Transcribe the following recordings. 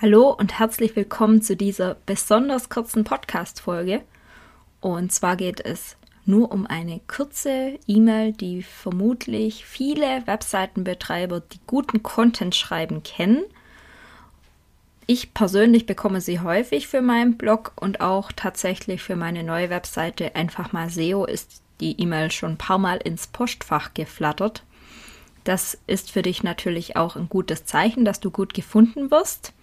Hallo und herzlich willkommen zu dieser besonders kurzen Podcast-Folge. Und zwar geht es nur um eine kurze E-Mail, die vermutlich viele Webseitenbetreiber, die guten Content schreiben, kennen. Ich persönlich bekomme sie häufig für meinen Blog und auch tatsächlich für meine neue Webseite einfach mal SEO ist die E-Mail schon ein paar Mal ins Postfach geflattert. Das ist für dich natürlich auch ein gutes Zeichen, dass du gut gefunden wirst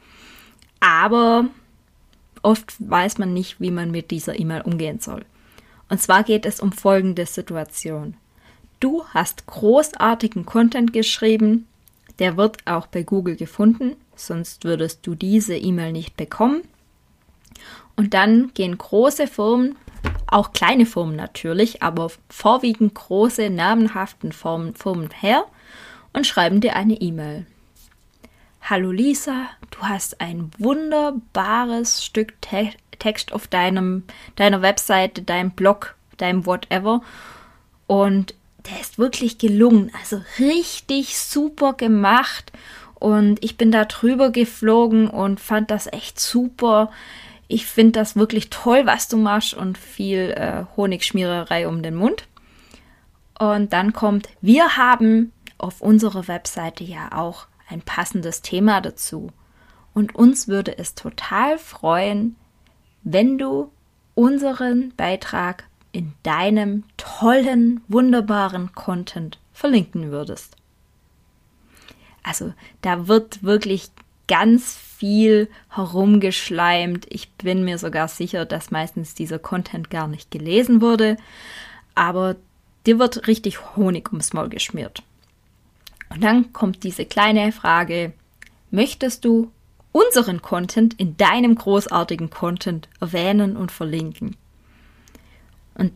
aber oft weiß man nicht, wie man mit dieser E-Mail umgehen soll. Und zwar geht es um folgende Situation. Du hast großartigen Content geschrieben, der wird auch bei Google gefunden, sonst würdest du diese E-Mail nicht bekommen. Und dann gehen große Firmen, auch kleine Firmen natürlich, aber vorwiegend große, namenhaften Firmen, Firmen her und schreiben dir eine E-Mail. Hallo Lisa, du hast ein wunderbares Stück Te Text auf deinem, deiner Webseite, deinem Blog, deinem whatever. Und der ist wirklich gelungen. Also richtig super gemacht. Und ich bin da drüber geflogen und fand das echt super. Ich finde das wirklich toll, was du machst und viel äh, Honigschmiererei um den Mund. Und dann kommt, wir haben auf unserer Webseite ja auch ein passendes Thema dazu. Und uns würde es total freuen, wenn du unseren Beitrag in deinem tollen, wunderbaren Content verlinken würdest. Also da wird wirklich ganz viel herumgeschleimt. Ich bin mir sogar sicher, dass meistens dieser Content gar nicht gelesen wurde, aber dir wird richtig Honig ums Maul geschmiert. Und dann kommt diese kleine Frage, möchtest du unseren Content in deinem großartigen Content erwähnen und verlinken? Und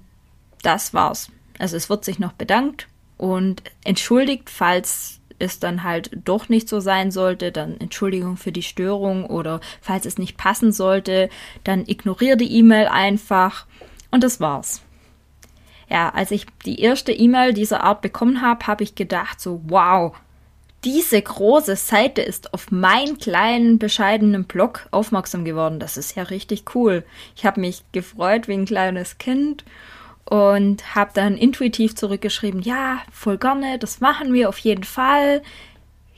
das war's. Also es wird sich noch bedankt und entschuldigt, falls es dann halt doch nicht so sein sollte, dann Entschuldigung für die Störung oder falls es nicht passen sollte, dann ignoriere die E-Mail einfach und das war's ja, als ich die erste E-Mail dieser Art bekommen habe, habe ich gedacht so, wow, diese große Seite ist auf meinen kleinen, bescheidenen Blog aufmerksam geworden. Das ist ja richtig cool. Ich habe mich gefreut wie ein kleines Kind und habe dann intuitiv zurückgeschrieben, ja, voll gerne, das machen wir auf jeden Fall.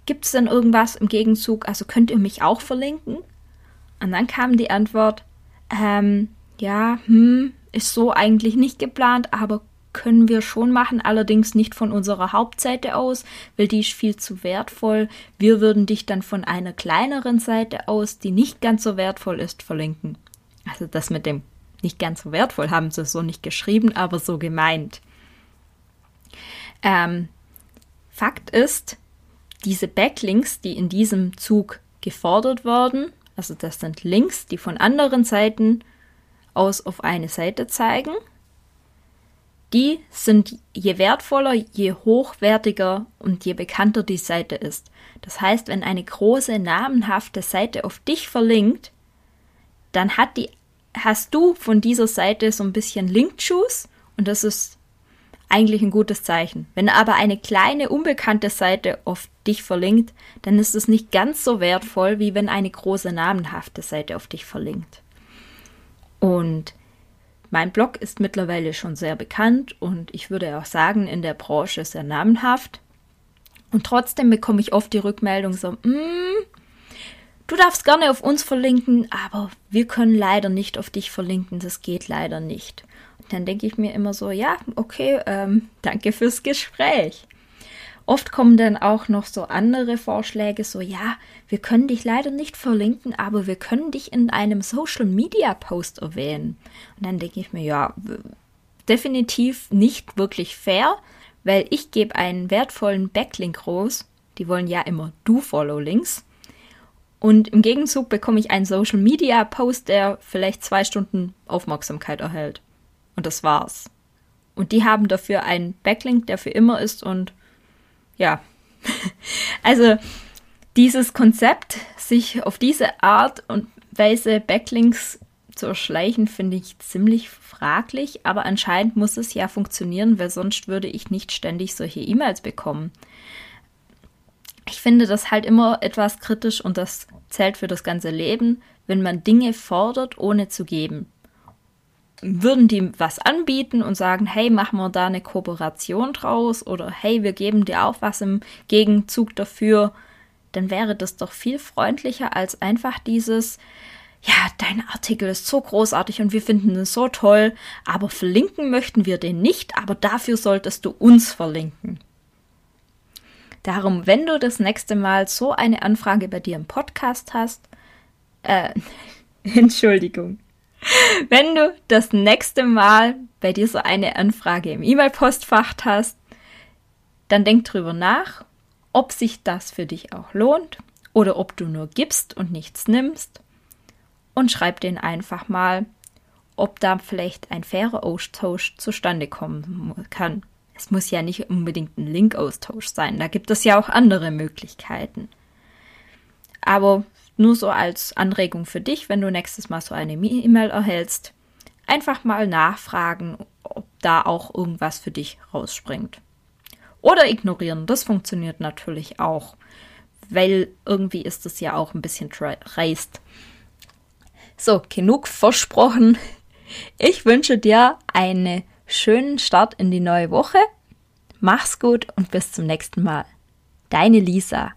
Gibt es denn irgendwas im Gegenzug? Also könnt ihr mich auch verlinken? Und dann kam die Antwort, ähm, ja, hm, ist so eigentlich nicht geplant, aber können wir schon machen, allerdings nicht von unserer Hauptseite aus, weil die ist viel zu wertvoll. Wir würden dich dann von einer kleineren Seite aus, die nicht ganz so wertvoll ist, verlinken. Also das mit dem nicht ganz so wertvoll haben sie so nicht geschrieben, aber so gemeint. Ähm, Fakt ist, diese Backlinks, die in diesem Zug gefordert werden, also das sind Links, die von anderen Seiten aus auf eine Seite zeigen. Die sind je wertvoller, je hochwertiger und je bekannter die Seite ist. Das heißt, wenn eine große namenhafte Seite auf dich verlinkt, dann hat die, hast du von dieser Seite so ein bisschen Linkschuss und das ist eigentlich ein gutes Zeichen. Wenn aber eine kleine unbekannte Seite auf dich verlinkt, dann ist es nicht ganz so wertvoll, wie wenn eine große namenhafte Seite auf dich verlinkt. Und mein Blog ist mittlerweile schon sehr bekannt und ich würde auch sagen, in der Branche sehr namenhaft. Und trotzdem bekomme ich oft die Rückmeldung so, mm, du darfst gerne auf uns verlinken, aber wir können leider nicht auf dich verlinken, das geht leider nicht. Und dann denke ich mir immer so, ja, okay, ähm, danke fürs Gespräch. Oft kommen dann auch noch so andere Vorschläge, so ja, wir können dich leider nicht verlinken, aber wir können dich in einem Social Media Post erwähnen. Und dann denke ich mir, ja, definitiv nicht wirklich fair, weil ich gebe einen wertvollen Backlink raus, Die wollen ja immer Do-Follow-Links. Und im Gegenzug bekomme ich einen Social Media Post, der vielleicht zwei Stunden Aufmerksamkeit erhält. Und das war's. Und die haben dafür einen Backlink, der für immer ist und ja. also dieses Konzept, sich auf diese Art und Weise Backlinks zu erschleichen, finde ich ziemlich fraglich, aber anscheinend muss es ja funktionieren, weil sonst würde ich nicht ständig solche E-Mails bekommen ich finde das halt immer etwas kritisch und das zählt für das ganze Leben, wenn man Dinge fordert, ohne zu geben. Würden die was anbieten und sagen, hey, machen wir da eine Kooperation draus oder hey, wir geben dir auch was im Gegenzug dafür, dann wäre das doch viel freundlicher als einfach dieses, ja, dein Artikel ist so großartig und wir finden es so toll, aber verlinken möchten wir den nicht, aber dafür solltest du uns verlinken. Darum, wenn du das nächste Mal so eine Anfrage bei dir im Podcast hast, äh, Entschuldigung. Wenn du das nächste Mal bei dir so eine Anfrage im E-Mail-Postfach hast, dann denk drüber nach, ob sich das für dich auch lohnt oder ob du nur gibst und nichts nimmst und schreib den einfach mal, ob da vielleicht ein fairer Austausch zustande kommen kann. Es muss ja nicht unbedingt ein Linkaustausch sein, da gibt es ja auch andere Möglichkeiten. Aber nur so als Anregung für dich, wenn du nächstes Mal so eine E-Mail erhältst, einfach mal nachfragen, ob da auch irgendwas für dich rausspringt. Oder ignorieren, das funktioniert natürlich auch, weil irgendwie ist es ja auch ein bisschen dreist. So, genug versprochen. Ich wünsche dir eine schönen Start in die neue Woche. Mach's gut und bis zum nächsten Mal. Deine Lisa.